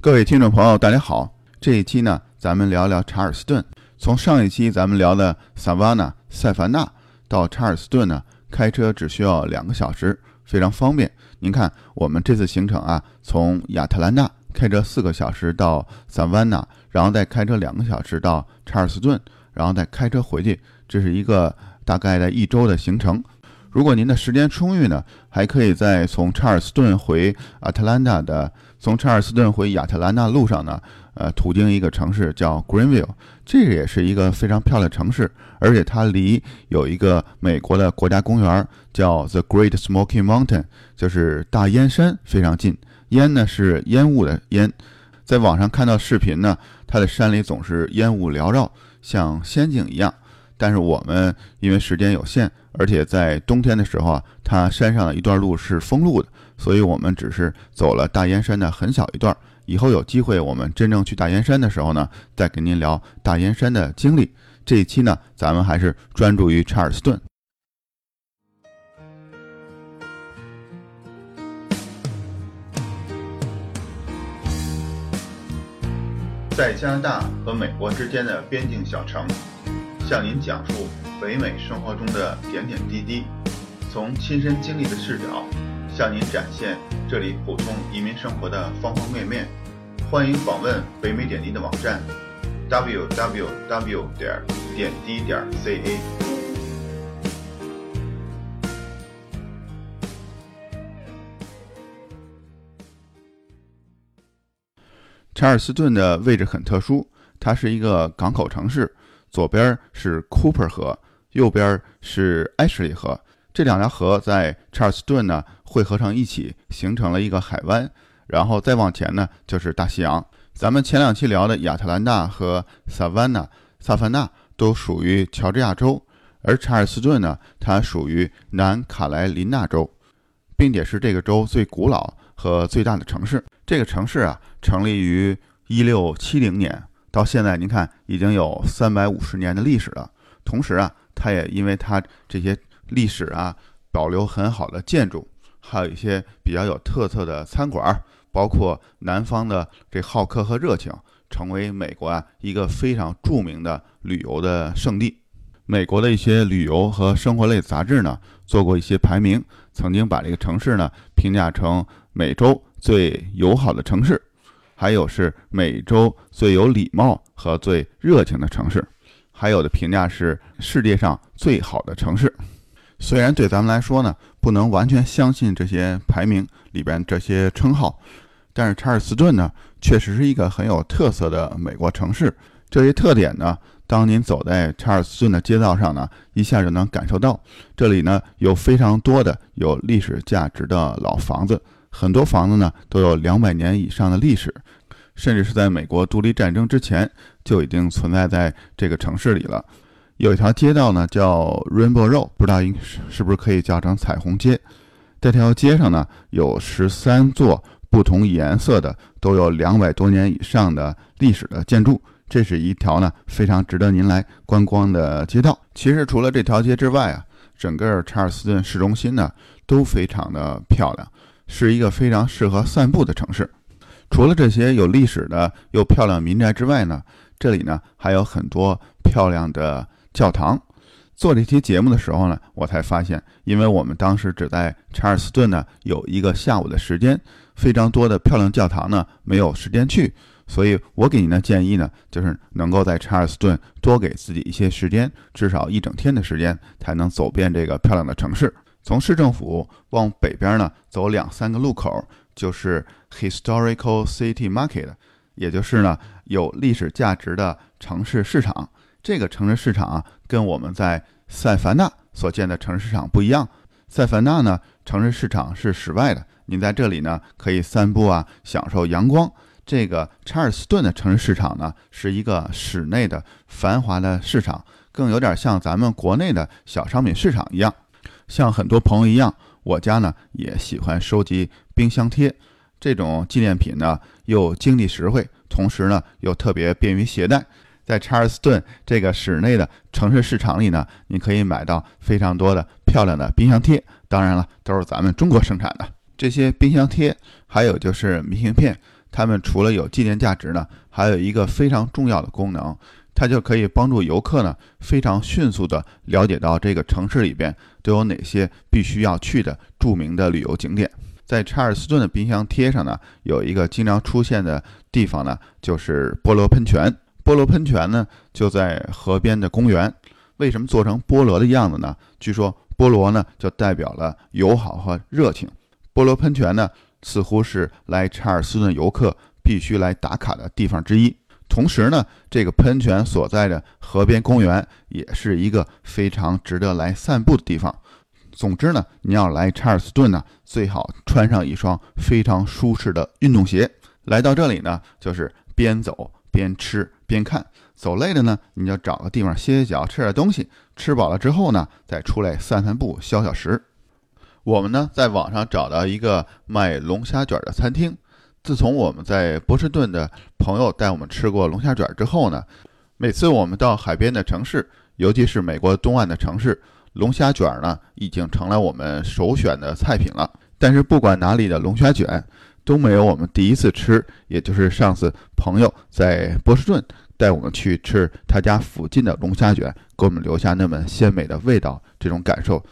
各位听众朋友，大家好。这一期呢，咱们聊聊查尔斯顿。从上一期咱们聊的萨瓦纳、塞凡纳到查尔斯顿呢，开车只需要两个小时，非常方便。您看，我们这次行程啊，从亚特兰大开车四个小时到萨瓦纳，然后再开车两个小时到查尔斯顿，然后再开车回去，这是一个大概的一周的行程。如果您的时间充裕呢，还可以在从查尔斯顿回亚特兰大的。从查尔斯顿回亚特兰大路上呢，呃，途经一个城市叫 Greenville，这个也是一个非常漂亮城市，而且它离有一个美国的国家公园叫 The Great Smoky Mountain，就是大烟山非常近。烟呢是烟雾的烟，在网上看到视频呢，它的山里总是烟雾缭绕，像仙境一样。但是我们因为时间有限，而且在冬天的时候啊，它山上的一段路是封路的。所以，我们只是走了大燕山的很小一段。以后有机会，我们真正去大燕山的时候呢，再跟您聊大燕山的经历。这一期呢，咱们还是专注于查尔斯顿。在加拿大和美国之间的边境小城，向您讲述北美生活中的点点滴滴，从亲身经历的视角。向您展现这里普通移民生活的方方面面，欢迎访问北美点滴的网站，www. 点点滴点 ca。查尔斯顿的位置很特殊，它是一个港口城市，左边是 Cooper 河，右边是埃什利河。这两条河在查尔斯顿呢汇合成一起，形成了一个海湾。然后再往前呢就是大西洋。咱们前两期聊的亚特兰大和萨凡纳、萨凡纳都属于乔治亚州，而查尔斯顿呢，它属于南卡莱琳娜州，并且是这个州最古老和最大的城市。这个城市啊，成立于一六七零年，到现在您看已经有三百五十年的历史了。同时啊，它也因为它这些。历史啊，保留很好的建筑，还有一些比较有特色的餐馆，包括南方的这好客和热情，成为美国啊一个非常著名的旅游的胜地。美国的一些旅游和生活类杂志呢，做过一些排名，曾经把这个城市呢评价成美洲最友好的城市，还有是美洲最有礼貌和最热情的城市，还有的评价是世界上最好的城市。虽然对咱们来说呢，不能完全相信这些排名里边这些称号，但是查尔斯顿呢，确实是一个很有特色的美国城市。这些特点呢，当您走在查尔斯顿的街道上呢，一下就能感受到。这里呢，有非常多的有历史价值的老房子，很多房子呢都有两百年以上的历史，甚至是在美国独立战争之前就已经存在在这个城市里了。有一条街道呢，叫 Rainbow Road，不知道应是不是可以叫成彩虹街。这条街上呢，有十三座不同颜色的、都有两百多年以上的历史的建筑。这是一条呢非常值得您来观光的街道。其实除了这条街之外啊，整个查尔斯顿市中心呢都非常的漂亮，是一个非常适合散步的城市。除了这些有历史的又漂亮民宅之外呢，这里呢还有很多漂亮的。教堂做这期节目的时候呢，我才发现，因为我们当时只在查尔斯顿呢有一个下午的时间，非常多的漂亮教堂呢没有时间去，所以我给您的建议呢，就是能够在查尔斯顿多给自己一些时间，至少一整天的时间，才能走遍这个漂亮的城市。从市政府往北边呢走两三个路口，就是 Historical City Market，也就是呢有历史价值的城市市场。这个城市市场啊，跟我们在塞凡纳所见的城市市场不一样。塞凡纳呢，城市市场是室外的，您在这里呢可以散步啊，享受阳光。这个查尔斯顿的城市市场呢，是一个室内的繁华的市场，更有点像咱们国内的小商品市场一样。像很多朋友一样，我家呢也喜欢收集冰箱贴，这种纪念品呢又经济实惠，同时呢又特别便于携带。在查尔斯顿这个室内的城市市场里呢，你可以买到非常多的漂亮的冰箱贴。当然了，都是咱们中国生产的这些冰箱贴。还有就是明信片，它们除了有纪念价值呢，还有一个非常重要的功能，它就可以帮助游客呢非常迅速的了解到这个城市里边都有哪些必须要去的著名的旅游景点。在查尔斯顿的冰箱贴上呢，有一个经常出现的地方呢，就是菠萝喷泉。菠萝喷泉呢，就在河边的公园。为什么做成菠萝的样子呢？据说菠萝呢，就代表了友好和热情。菠萝喷泉呢，似乎是来查尔斯顿游客必须来打卡的地方之一。同时呢，这个喷泉所在的河边公园也是一个非常值得来散步的地方。总之呢，你要来查尔斯顿呢，最好穿上一双非常舒适的运动鞋。来到这里呢，就是边走边吃边看。走累了呢，你就找个地方歇歇脚，吃点东西。吃饱了之后呢，再出来散散步，消消食。我们呢，在网上找到一个卖龙虾卷的餐厅。自从我们在波士顿的朋友带我们吃过龙虾卷之后呢，每次我们到海边的城市，尤其是美国东岸的城市。龙虾卷呢，已经成了我们首选的菜品了。但是不管哪里的龙虾卷，都没有我们第一次吃，也就是上次朋友在波士顿带我们去吃他家附近的龙虾卷，给我们留下那么鲜美的味道。这种感受。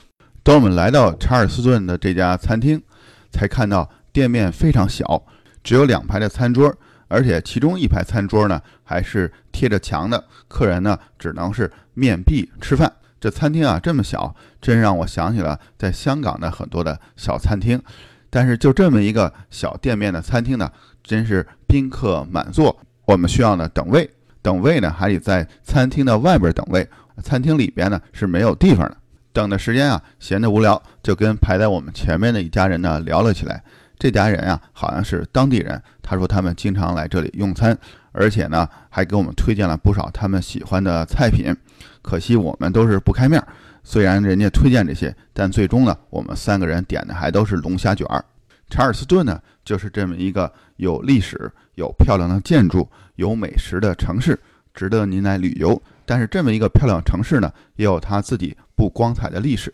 当我们来到查尔斯顿的这家餐厅，才看到店面非常小，只有两排的餐桌，而且其中一排餐桌呢还是贴着墙的，客人呢只能是面壁吃饭。这餐厅啊这么小，真让我想起了在香港的很多的小餐厅。但是就这么一个小店面的餐厅呢，真是宾客满座。我们需要呢等位，等位呢还得在餐厅的外边等位，餐厅里边呢是没有地方的。等的时间啊，闲得无聊，就跟排在我们前面的一家人呢聊了起来。这家人啊好像是当地人，他说他们经常来这里用餐。而且呢，还给我们推荐了不少他们喜欢的菜品，可惜我们都是不开面儿。虽然人家推荐这些，但最终呢，我们三个人点的还都是龙虾卷儿。查尔斯顿呢，就是这么一个有历史、有漂亮的建筑、有美食的城市，值得您来旅游。但是这么一个漂亮城市呢，也有它自己不光彩的历史。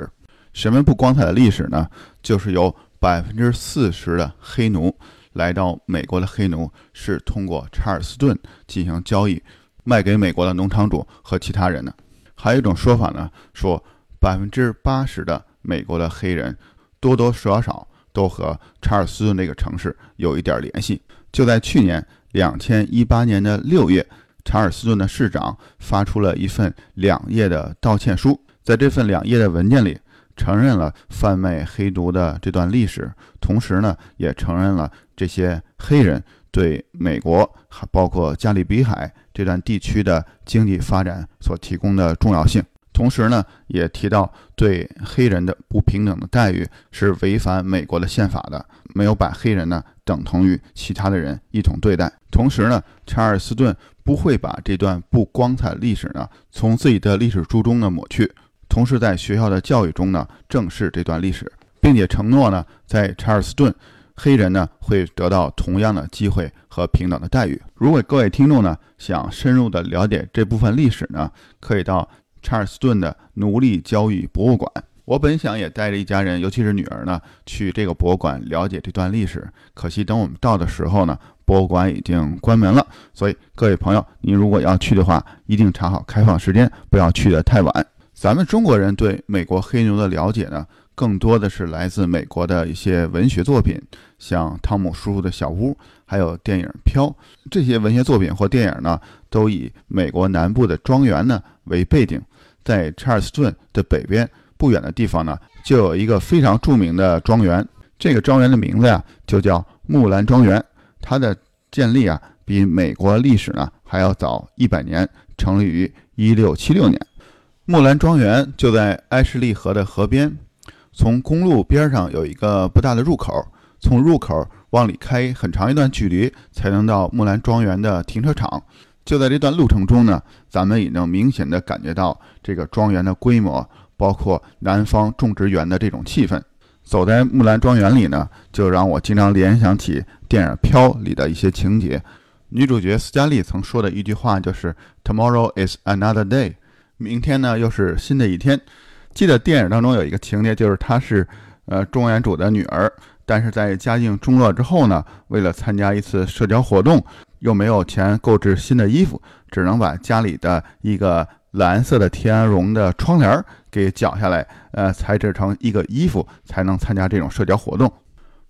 什么不光彩的历史呢？就是由百分之四十的黑奴。来到美国的黑奴是通过查尔斯顿进行交易，卖给美国的农场主和其他人的。还有一种说法呢，说百分之八十的美国的黑人多多少少都和查尔斯顿这个城市有一点联系。就在去年两千一八年的六月，查尔斯顿的市长发出了一份两页的道歉书，在这份两页的文件里。承认了贩卖黑奴的这段历史，同时呢，也承认了这些黑人对美国，还包括加勒比海这段地区的经济发展所提供的重要性。同时呢，也提到对黑人的不平等的待遇是违反美国的宪法的，没有把黑人呢等同于其他的人一同对待。同时呢，查尔斯顿不会把这段不光彩历史呢从自己的历史书中呢抹去。同时，在学校的教育中呢，正视这段历史，并且承诺呢，在查尔斯顿，黑人呢会得到同样的机会和平等的待遇。如果各位听众呢想深入的了解这部分历史呢，可以到查尔斯顿的奴隶交易博物馆。我本想也带着一家人，尤其是女儿呢，去这个博物馆了解这段历史。可惜等我们到的时候呢，博物馆已经关门了。所以各位朋友，您如果要去的话，一定查好开放时间，不要去的太晚。咱们中国人对美国黑牛的了解呢，更多的是来自美国的一些文学作品，像汤姆叔叔的小屋，还有电影《飘》。这些文学作品或电影呢，都以美国南部的庄园呢为背景。在查尔斯顿的北边不远的地方呢，就有一个非常著名的庄园。这个庄园的名字呀，就叫木兰庄园。它的建立啊，比美国历史呢还要早一百年，成立于一六七六年。木兰庄园就在埃什利河的河边，从公路边上有一个不大的入口，从入口往里开很长一段距离才能到木兰庄园的停车场。就在这段路程中呢，咱们也能明显的感觉到这个庄园的规模，包括南方种植园的这种气氛。走在木兰庄园里呢，就让我经常联想起电影《飘》里的一些情节。女主角斯嘉丽曾说的一句话就是 “Tomorrow is another day”。明天呢，又是新的一天。记得电影当中有一个情节，就是她是，呃，庄园主的女儿，但是在家境中落之后呢，为了参加一次社交活动，又没有钱购置新的衣服，只能把家里的一个蓝色的天鹅绒的窗帘给绞下来，呃，裁制成一个衣服，才能参加这种社交活动。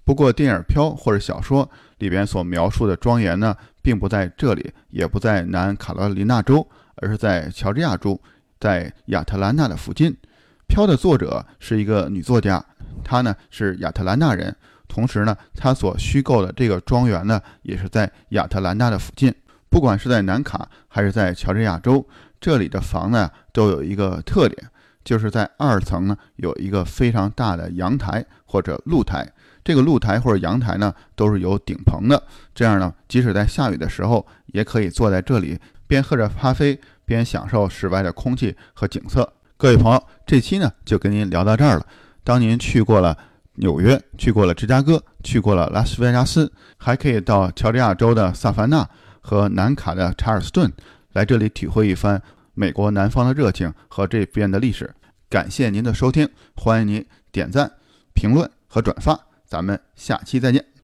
不过，电影《飘》或者小说里边所描述的庄园呢，并不在这里，也不在南卡罗来纳州，而是在乔治亚州，在亚特兰大的附近。《飘》的作者是一个女作家，她呢是亚特兰大人，同时呢，她所虚构的这个庄园呢，也是在亚特兰大的附近。不管是在南卡还是在乔治亚州，这里的房呢都有一个特点，就是在二层呢有一个非常大的阳台或者露台。这个露台或者阳台呢，都是有顶棚的。这样呢，即使在下雨的时候，也可以坐在这里，边喝着咖啡，边享受室外的空气和景色。各位朋友，这期呢就跟您聊到这儿了。当您去过了纽约，去过了芝加哥，去过了拉斯维加斯，还可以到乔治亚州的萨凡纳和南卡的查尔斯顿，来这里体会一番美国南方的热情和这边的历史。感谢您的收听，欢迎您点赞、评论和转发。咱们下期再见。